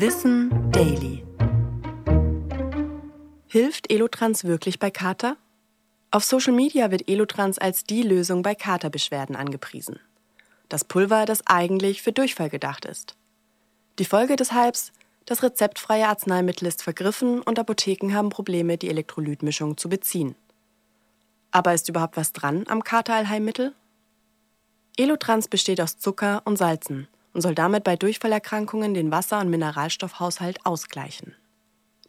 Wissen Daily. Hilft Elotrans wirklich bei Kater? Auf Social Media wird Elotrans als die Lösung bei Katerbeschwerden angepriesen. Das Pulver, das eigentlich für Durchfall gedacht ist. Die Folge des Hypes? Das rezeptfreie Arzneimittel ist vergriffen und Apotheken haben Probleme, die Elektrolytmischung zu beziehen. Aber ist überhaupt was dran am Katerallheilmittel? Elotrans besteht aus Zucker und Salzen und soll damit bei Durchfallerkrankungen den Wasser- und Mineralstoffhaushalt ausgleichen.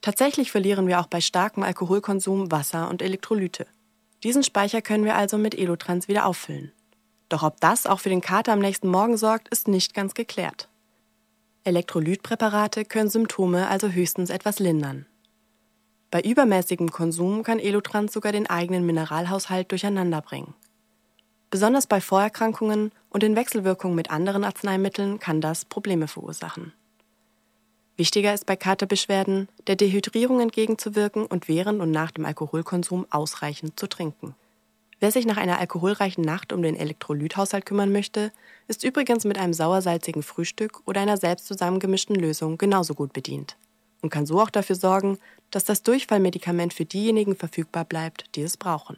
Tatsächlich verlieren wir auch bei starkem Alkoholkonsum Wasser und Elektrolyte. Diesen Speicher können wir also mit Elotrans wieder auffüllen. Doch ob das auch für den Kater am nächsten Morgen sorgt, ist nicht ganz geklärt. Elektrolytpräparate können Symptome also höchstens etwas lindern. Bei übermäßigem Konsum kann Elotrans sogar den eigenen Mineralhaushalt durcheinanderbringen. Besonders bei Vorerkrankungen und in Wechselwirkung mit anderen Arzneimitteln kann das Probleme verursachen. Wichtiger ist bei Katerbeschwerden, der Dehydrierung entgegenzuwirken und während und nach dem Alkoholkonsum ausreichend zu trinken. Wer sich nach einer alkoholreichen Nacht um den Elektrolythaushalt kümmern möchte, ist übrigens mit einem sauersalzigen Frühstück oder einer selbst zusammengemischten Lösung genauso gut bedient und kann so auch dafür sorgen, dass das Durchfallmedikament für diejenigen verfügbar bleibt, die es brauchen.